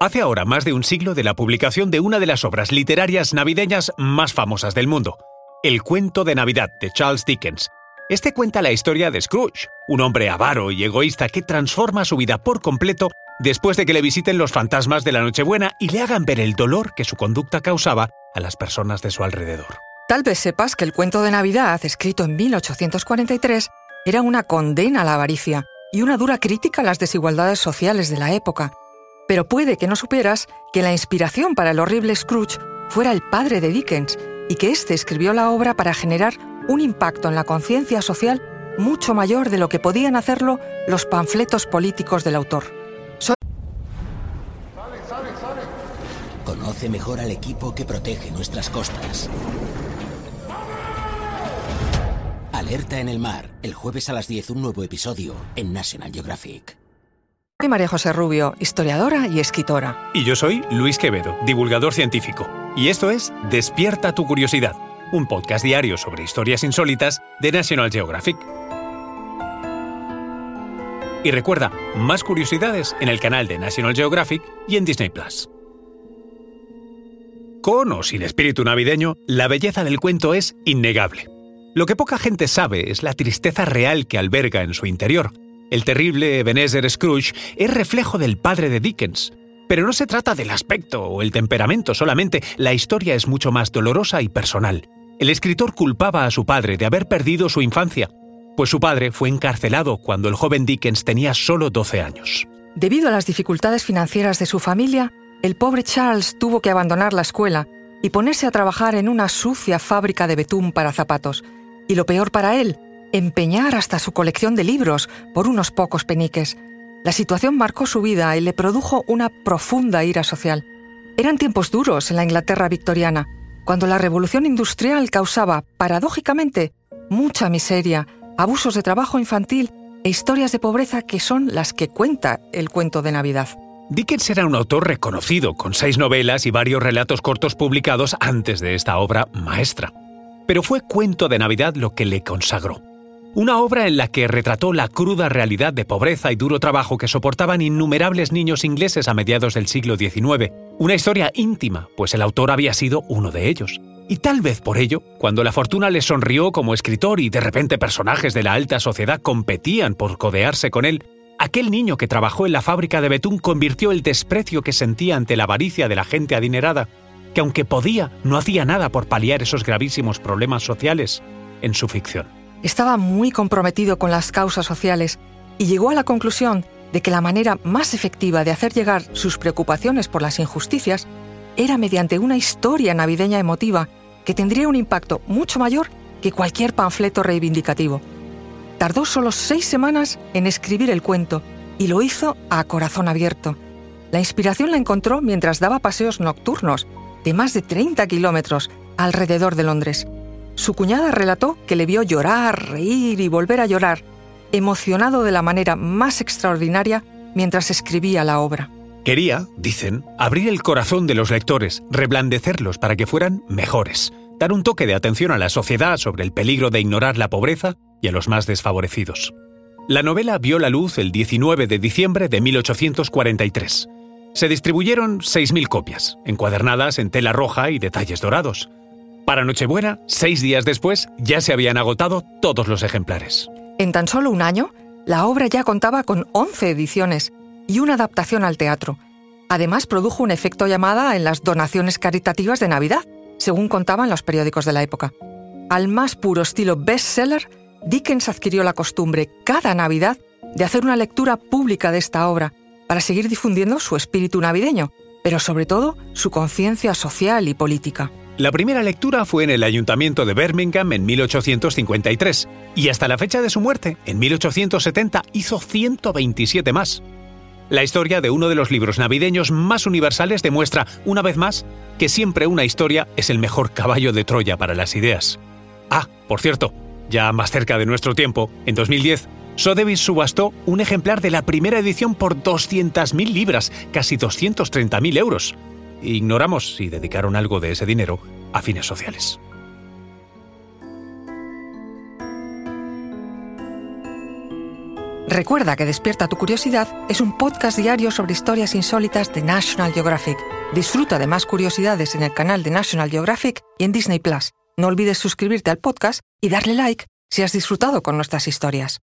Hace ahora más de un siglo de la publicación de una de las obras literarias navideñas más famosas del mundo, El cuento de Navidad de Charles Dickens. Este cuenta la historia de Scrooge, un hombre avaro y egoísta que transforma su vida por completo después de que le visiten los fantasmas de la Nochebuena y le hagan ver el dolor que su conducta causaba a las personas de su alrededor. Tal vez sepas que el cuento de Navidad, escrito en 1843, era una condena a la avaricia y una dura crítica a las desigualdades sociales de la época. Pero puede que no supieras que la inspiración para el horrible Scrooge fuera el padre de Dickens y que éste escribió la obra para generar un impacto en la conciencia social mucho mayor de lo que podían hacerlo los panfletos políticos del autor. Conoce mejor al equipo que protege nuestras costas. Alerta en el mar, el jueves a las 10 un nuevo episodio en National Geographic. Soy María José Rubio, historiadora y escritora. Y yo soy Luis Quevedo, divulgador científico. Y esto es Despierta tu curiosidad, un podcast diario sobre historias insólitas de National Geographic. Y recuerda, más curiosidades en el canal de National Geographic y en Disney Plus. Con o sin espíritu navideño, la belleza del cuento es innegable. Lo que poca gente sabe es la tristeza real que alberga en su interior. El terrible Ebenezer Scrooge es reflejo del padre de Dickens. Pero no se trata del aspecto o el temperamento solamente, la historia es mucho más dolorosa y personal. El escritor culpaba a su padre de haber perdido su infancia, pues su padre fue encarcelado cuando el joven Dickens tenía solo 12 años. Debido a las dificultades financieras de su familia, el pobre Charles tuvo que abandonar la escuela y ponerse a trabajar en una sucia fábrica de betún para zapatos. Y lo peor para él, empeñar hasta su colección de libros por unos pocos peniques. La situación marcó su vida y le produjo una profunda ira social. Eran tiempos duros en la Inglaterra victoriana, cuando la revolución industrial causaba, paradójicamente, mucha miseria, abusos de trabajo infantil e historias de pobreza que son las que cuenta el cuento de Navidad. Dickens era un autor reconocido, con seis novelas y varios relatos cortos publicados antes de esta obra maestra. Pero fue Cuento de Navidad lo que le consagró. Una obra en la que retrató la cruda realidad de pobreza y duro trabajo que soportaban innumerables niños ingleses a mediados del siglo XIX. Una historia íntima, pues el autor había sido uno de ellos. Y tal vez por ello, cuando la fortuna le sonrió como escritor y de repente personajes de la alta sociedad competían por codearse con él, Aquel niño que trabajó en la fábrica de betún convirtió el desprecio que sentía ante la avaricia de la gente adinerada, que aunque podía, no hacía nada por paliar esos gravísimos problemas sociales, en su ficción. Estaba muy comprometido con las causas sociales y llegó a la conclusión de que la manera más efectiva de hacer llegar sus preocupaciones por las injusticias era mediante una historia navideña emotiva que tendría un impacto mucho mayor que cualquier panfleto reivindicativo. Tardó solo seis semanas en escribir el cuento y lo hizo a corazón abierto. La inspiración la encontró mientras daba paseos nocturnos de más de 30 kilómetros alrededor de Londres. Su cuñada relató que le vio llorar, reír y volver a llorar, emocionado de la manera más extraordinaria mientras escribía la obra. Quería, dicen, abrir el corazón de los lectores, reblandecerlos para que fueran mejores, dar un toque de atención a la sociedad sobre el peligro de ignorar la pobreza y a los más desfavorecidos. La novela vio la luz el 19 de diciembre de 1843. Se distribuyeron 6.000 copias, encuadernadas en tela roja y detalles dorados. Para Nochebuena, seis días después, ya se habían agotado todos los ejemplares. En tan solo un año, la obra ya contaba con 11 ediciones y una adaptación al teatro. Además, produjo un efecto llamada en las donaciones caritativas de Navidad, según contaban los periódicos de la época. Al más puro estilo bestseller, Dickens adquirió la costumbre cada Navidad de hacer una lectura pública de esta obra para seguir difundiendo su espíritu navideño, pero sobre todo su conciencia social y política. La primera lectura fue en el Ayuntamiento de Birmingham en 1853 y hasta la fecha de su muerte, en 1870, hizo 127 más. La historia de uno de los libros navideños más universales demuestra, una vez más, que siempre una historia es el mejor caballo de Troya para las ideas. Ah, por cierto, ya más cerca de nuestro tiempo, en 2010, Sotheby's subastó un ejemplar de la primera edición por 200.000 libras, casi 230.000 euros. Ignoramos si dedicaron algo de ese dinero a fines sociales. Recuerda que Despierta tu Curiosidad es un podcast diario sobre historias insólitas de National Geographic. Disfruta de más curiosidades en el canal de National Geographic y en Disney Plus. No olvides suscribirte al podcast y darle like si has disfrutado con nuestras historias.